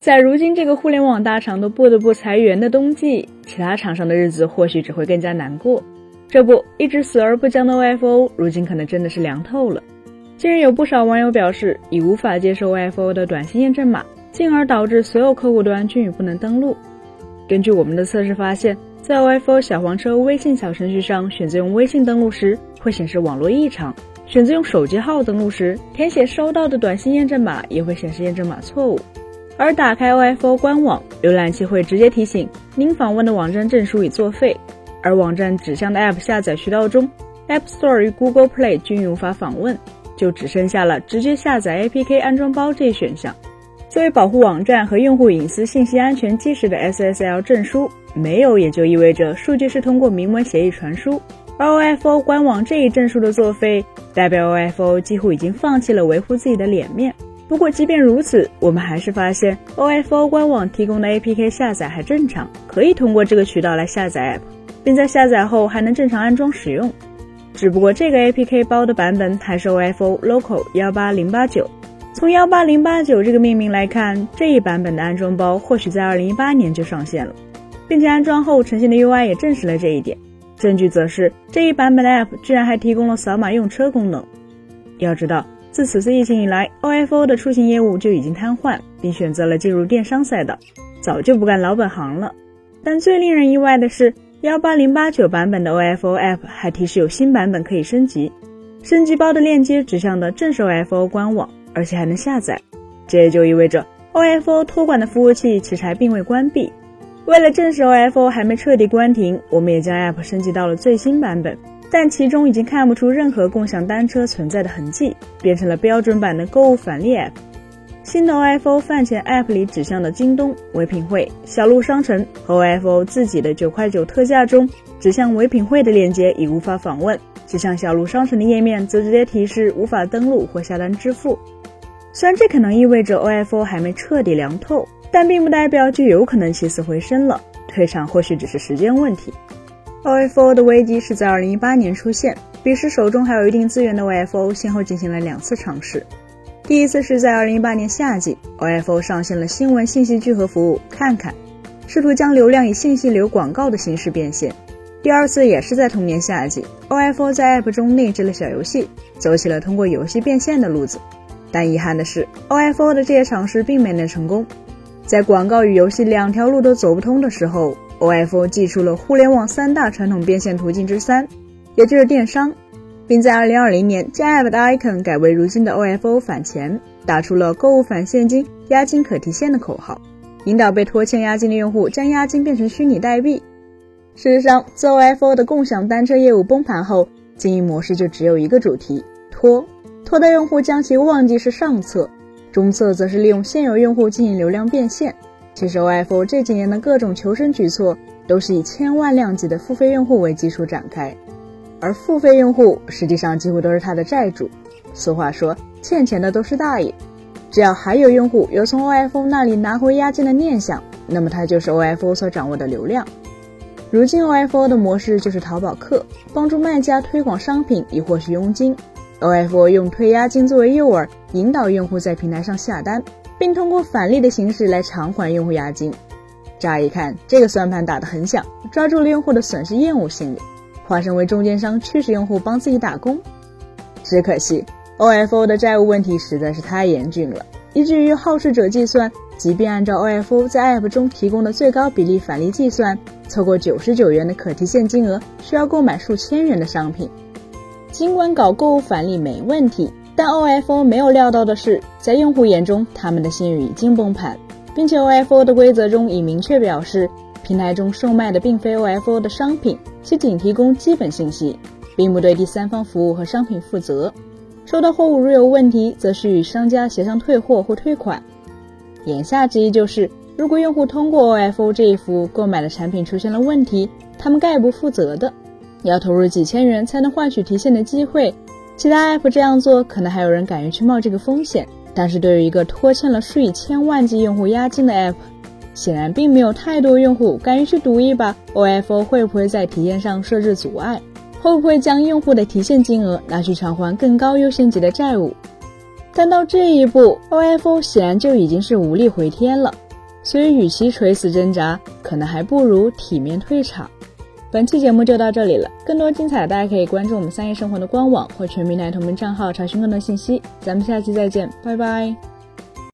在如今这个互联网大厂都不得不裁员的冬季，其他厂商的日子或许只会更加难过。这不，一直死而不僵的 OFO，如今可能真的是凉透了。近日有不少网友表示，已无法接受 OFO 的短信验证码，进而导致所有客户端均已不能登录。根据我们的测试发现，在 OFO 小黄车微信小程序上，选择用微信登录时会显示网络异常；选择用手机号登录时，填写收到的短信验证码也会显示验证码错误。而打开 OFO 官网，浏览器会直接提醒您访问的网站证书已作废。而网站指向的 App 下载渠道中，App Store 与 Google Play 均无法访问，就只剩下了直接下载 APK 安装包这一选项。作为保护网站和用户隐私信息安全基石的 SSL 证书，没有也就意味着数据是通过明文协议传输。而 OFO 官网这一证书的作废，代表 OFO 几乎已经放弃了维护自己的脸面。不过，即便如此，我们还是发现 OFO 官网提供的 APK 下载还正常，可以通过这个渠道来下载 App，并在下载后还能正常安装使用。只不过这个 APK 包的版本还是 OFO Local 幺八零八九。从幺八零八九这个命名来看，这一版本的安装包或许在二零一八年就上线了，并且安装后呈现的 UI 也证实了这一点。证据则是这一版本的 App 居然还提供了扫码用车功能。要知道。自此次疫情以来，OFO 的出行业务就已经瘫痪，并选择了进入电商赛道，早就不干老本行了。但最令人意外的是，幺八零八九版本的 OFO App 还提示有新版本可以升级，升级包的链接指向的正是 OFO 官网，而且还能下载。这也就意味着 OFO 托管的服务器其实还并未关闭。为了证实 OFO 还没彻底关停，我们也将 App 升级到了最新版本。但其中已经看不出任何共享单车存在的痕迹，变成了标准版的购物返利 App。新的 OFO 饭前 App 里指向的京东、唯品会、小鹿商城和 OFO 自己的九块九特价中指向唯品会的链接已无法访问，指向小鹿商城的页面则直接提示无法登录或下单支付。虽然这可能意味着 OFO 还没彻底凉透，但并不代表就有可能起死回生了。退场或许只是时间问题。OFO 的危机是在2018年出现，彼时手中还有一定资源的 OFO 先后进行了两次尝试。第一次是在2018年夏季，OFO 上线了新闻信息聚合服务“看看”，试图将流量以信息流广告的形式变现。第二次也是在同年夏季，OFO 在 App 中内置了小游戏，走起了通过游戏变现的路子。但遗憾的是，OFO 的这些尝试并没能成功。在广告与游戏两条路都走不通的时候，OFO 祭出了互联网三大传统变现途径之三，也就是电商，并在2020年将 App 的 icon 改为如今的 OFO 返钱，打出了购物返现金，押金可提现的口号，引导被拖欠押金的用户将押金变成虚拟代币。事实上，自 OFO 的共享单车业务崩盘后，经营模式就只有一个主题：拖，拖到用户将其忘记是上策，中策则是利用现有用户进行流量变现。其实，OFO 这几年的各种求生举措都是以千万量级的付费用户为基础展开，而付费用户实际上几乎都是他的债主。俗话说，欠钱的都是大爷。只要还有用户有从 OFO 那里拿回押金的念想，那么他就是 OFO 所掌握的流量。如今，OFO 的模式就是淘宝客，帮助卖家推广商品以获取佣金；OFO 用退押金作为诱饵，引导用户在平台上下单。并通过返利的形式来偿还用户押金。乍一看，这个算盘打得很响，抓住了用户的损失厌恶心理，化身为中间商驱使用户帮自己打工。只可惜，OFO 的债务问题实在是太严峻了，以至于好事者计算，即便按照 OFO 在 App 中提供的最高比例返利计算，凑够九十九元的可提现金额，需要购买数千元的商品。尽管搞购物返利没问题。但 OFO 没有料到的是，在用户眼中，他们的信誉已经崩盘，并且 OFO 的规则中已明确表示，平台中售卖的并非 OFO 的商品，其仅提供基本信息，并不对第三方服务和商品负责。收到货物如有问题，则需与商家协商退货或退款。言下之意就是，如果用户通过 OFO 这一服务购买的产品出现了问题，他们概不负责的，要投入几千元才能换取提现的机会。其他 app 这样做，可能还有人敢于去冒这个风险，但是对于一个拖欠了数以千万计用户押金的 app，显然并没有太多用户敢于去赌一把。OFO 会不会在提现上设置阻碍？会不会将用户的提现金额拿去偿还更高优先级的债务？但到这一步，OFO 显然就已经是无力回天了。所以与其垂死挣扎，可能还不如体面退场。本期节目就到这里了，更多精彩大家可以关注我们三叶生活的官网或全民奶头们账号查询更多信息。咱们下期再见，拜拜。